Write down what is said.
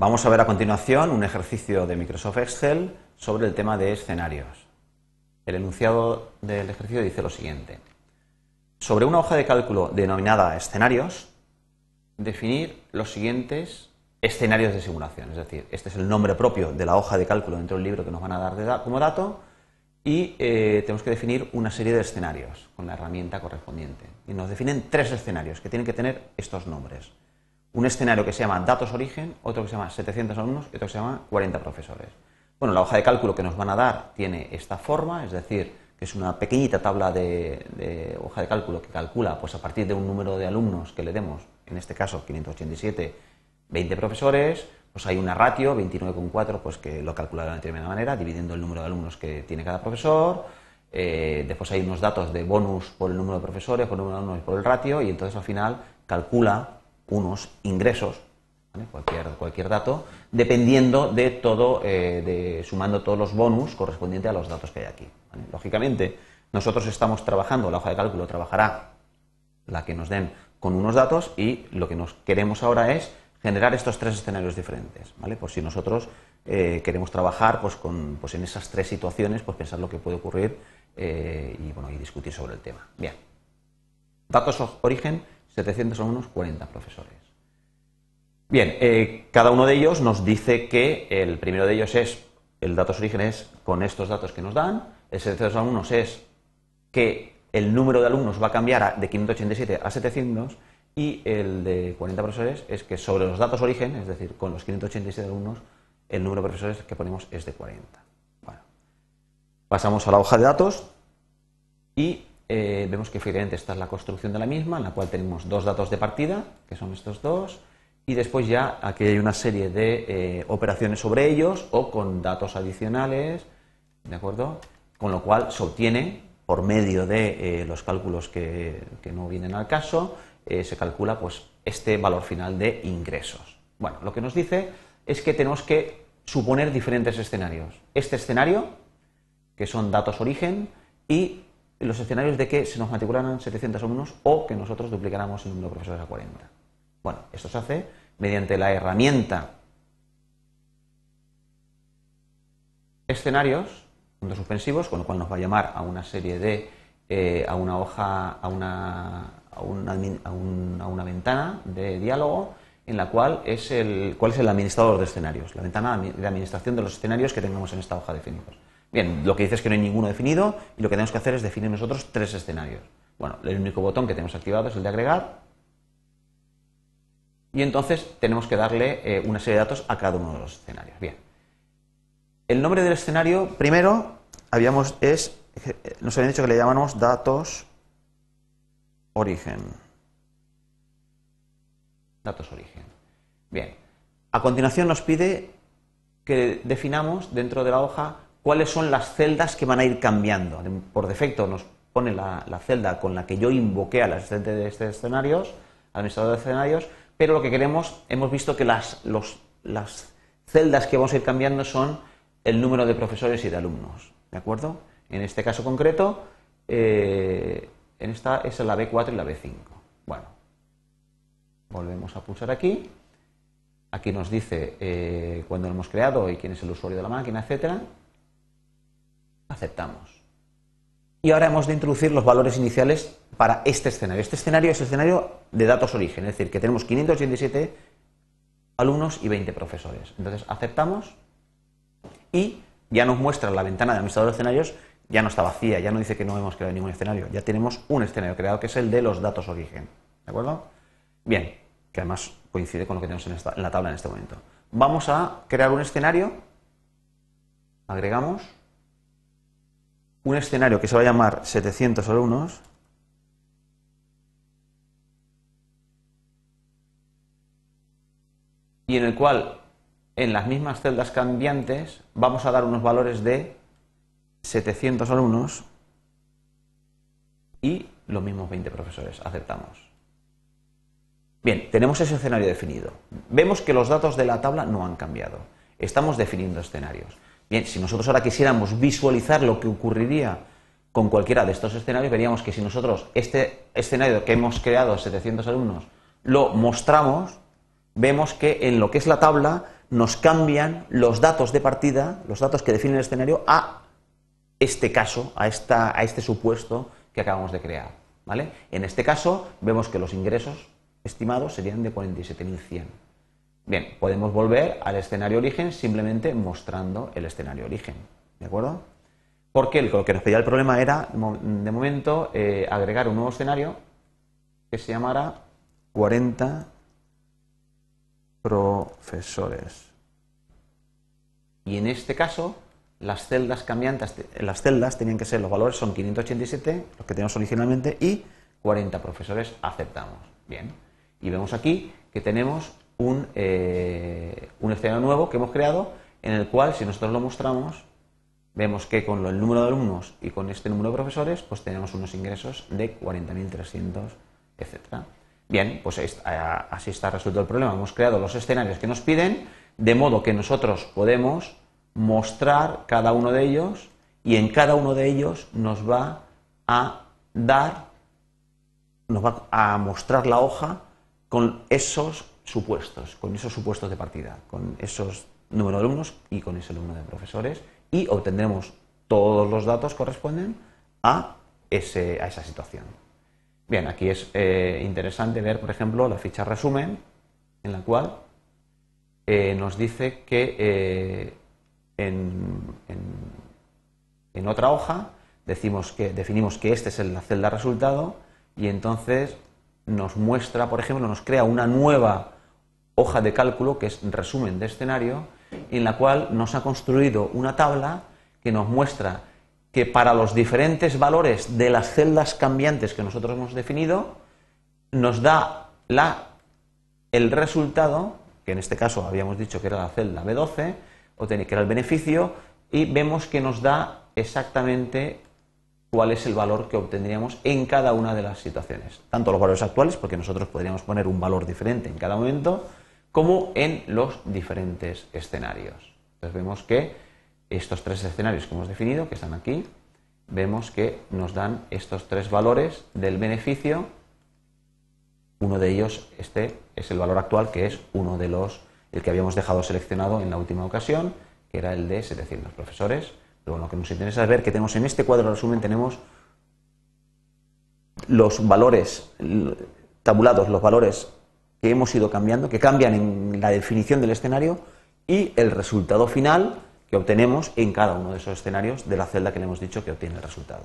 Vamos a ver a continuación un ejercicio de Microsoft Excel sobre el tema de escenarios. El enunciado del ejercicio dice lo siguiente. Sobre una hoja de cálculo denominada escenarios, definir los siguientes escenarios de simulación. Es decir, este es el nombre propio de la hoja de cálculo dentro del libro que nos van a dar como dato y eh, tenemos que definir una serie de escenarios con la herramienta correspondiente. Y nos definen tres escenarios que tienen que tener estos nombres. Un escenario que se llama datos origen, otro que se llama 700 alumnos y otro que se llama 40 profesores. Bueno, la hoja de cálculo que nos van a dar tiene esta forma, es decir, que es una pequeñita tabla de, hoja de cálculo que calcula pues, a partir de un número de alumnos que le demos, en este caso 587, 20 profesores, pues hay una ratio, 29,4, pues que lo calcula de una determinada manera, dividiendo el número de alumnos que tiene cada profesor. Eh, después hay unos datos de bonus por el número de profesores, por el número de alumnos y por el ratio, y entonces al final calcula unos ingresos, cualquier, cualquier dato, dependiendo de todo, eh, de, sumando todos los bonus correspondientes a los datos que hay aquí. Lógicamente, nosotros estamos trabajando, la hoja de cálculo trabajará la que nos den con unos datos y lo que nos queremos ahora es generar estos tres escenarios diferentes, ¿vale? Por si nosotros eh, queremos trabajar pues, con, pues en esas tres situaciones, pues pensar lo que puede ocurrir eh, y, bueno, y discutir sobre el tema. Bien. Datos origen, 700 alumnos, 40 profesores. Bien, eh, cada uno de ellos nos dice que el primero de ellos es, el datos origen es con estos datos que nos dan, el 700 alumnos es que el número de alumnos va a cambiar de 587 a 700 y el de 40 profesores es que sobre los datos origen, es decir, con los 587 alumnos, el número de profesores que ponemos es de 40. Bueno, pasamos a la hoja de datos y eh, vemos que efectivamente esta es la construcción de la misma, en la cual tenemos dos datos de partida, que son estos dos, y después ya aquí hay una serie de eh, operaciones sobre ellos o con datos adicionales, ¿de acuerdo? Con lo cual se obtiene, por medio de eh, los cálculos que, que no vienen al caso, se calcula pues, este valor final de ingresos. Bueno, lo que nos dice es que tenemos que suponer diferentes escenarios. Este escenario, que son datos origen, y los escenarios de que se nos matricularan 700 alumnos o que nosotros duplicáramos el número de profesores a 40. Bueno, esto se hace mediante la herramienta escenarios, puntos suspensivos, con lo cual nos va a llamar a una serie de, eh, a una hoja, a una, a una, ventana de diálogo en la cual es el, cuál es el administrador de escenarios, la ventana de administración de los escenarios que tengamos en esta hoja definidos. Bien, lo que dice es que no hay ninguno definido y lo que tenemos que hacer es definir nosotros tres escenarios. Bueno, el único botón que tenemos activado es el de agregar y entonces tenemos que darle eh, una serie de datos a cada uno de los escenarios. Bien, el nombre del escenario primero habíamos es nos habían dicho que le llamamos datos origen. Datos origen. Bien. A continuación nos pide que definamos dentro de la hoja cuáles son las celdas que van a ir cambiando. Por defecto nos pone la, celda con la que yo invoqué al asistente de este escenarios, administrador de escenarios, pero lo que queremos, hemos visto que las, las celdas que vamos a ir cambiando son el número de profesores y de alumnos. ¿De acuerdo? En este caso concreto, eh, en esta es la B4 y la B5. Bueno, volvemos a pulsar aquí. Aquí nos dice eh, cuándo lo hemos creado y quién es el usuario de la máquina, etcétera. Aceptamos. Y ahora hemos de introducir los valores iniciales para este escenario. Este escenario es el escenario de datos origen, es decir, que tenemos 587 alumnos y 20 profesores. Entonces aceptamos y ya nos muestra la ventana de administrador de escenarios ya no está vacía, ya no dice que no hemos creado ningún escenario, ya tenemos un escenario creado que es el de los datos origen. ¿De acuerdo? Bien, que además coincide con lo que tenemos en, en la tabla en este momento. Vamos a crear un escenario, agregamos un escenario que se va a llamar 700 alumnos. Y en el cual, en las mismas celdas cambiantes, vamos a dar unos valores de 700 alumnos y los mismos 20 profesores. Aceptamos. Bien, tenemos ese escenario definido. Vemos que los datos de la tabla no han cambiado. Estamos definiendo escenarios. Bien, si nosotros ahora quisiéramos visualizar lo que ocurriría con cualquiera de estos escenarios, veríamos que si nosotros este escenario que hemos creado, 700 alumnos, lo mostramos, vemos que en lo que es la tabla nos cambian los datos de partida, los datos que definen el escenario, a este caso, a, esta, a este supuesto que acabamos de crear. ¿vale? En este caso, vemos que los ingresos estimados serían de 47.100. Bien, podemos volver al escenario origen simplemente mostrando el escenario origen. ¿De acuerdo? Porque lo que nos pedía el problema era, de momento, eh, agregar un nuevo escenario que se llamara 40 profesores. Y en este caso, las celdas cambiantes, las celdas tenían que ser, los valores son 587, los que tenemos originalmente, y 40 profesores aceptamos. Bien. Y vemos aquí que tenemos un, eh, un escenario nuevo que hemos creado en el cual, si nosotros lo mostramos, vemos que con el número de alumnos y con este número de profesores, pues tenemos unos ingresos de 40.300, etc. Bien, pues así está resuelto el problema. Hemos creado los escenarios que nos piden, de modo que nosotros podemos mostrar cada uno de ellos y en cada uno de ellos nos va a dar, nos va a mostrar la hoja con esos supuestos, con esos supuestos de partida, con esos número de alumnos y con ese número de profesores y obtendremos todos los datos corresponden a, ese, a esa situación. Bien, aquí es eh, interesante ver, por ejemplo, la ficha resumen, en la cual eh, nos dice que eh, en, en, otra hoja decimos que, definimos que este es la celda resultado y entonces nos muestra, por ejemplo, nos crea una nueva hoja de cálculo que es resumen de escenario, en la cual nos ha construido una tabla que nos muestra que para los diferentes valores de las celdas cambiantes que nosotros hemos definido, nos da la, el resultado, que en este caso habíamos dicho que era la celda B12, o que era el beneficio, y vemos que nos da exactamente cuál es el valor que obtendríamos en cada una de las situaciones. Tanto los valores actuales, porque nosotros podríamos poner un valor diferente en cada momento, como en los diferentes escenarios. Entonces vemos que estos tres escenarios que hemos definido, que están aquí, vemos que nos dan estos tres valores del beneficio. Uno de ellos, este, es el valor actual, que es uno de los, el que habíamos dejado seleccionado en la última ocasión, que era el de 700 profesores. Pero lo que nos interesa es ver que tenemos en este cuadro de resumen, tenemos los valores tabulados, los valores que hemos ido cambiando, que cambian en la definición del escenario y el resultado final que obtenemos en cada uno de esos escenarios de la celda que le hemos dicho que obtiene el resultado.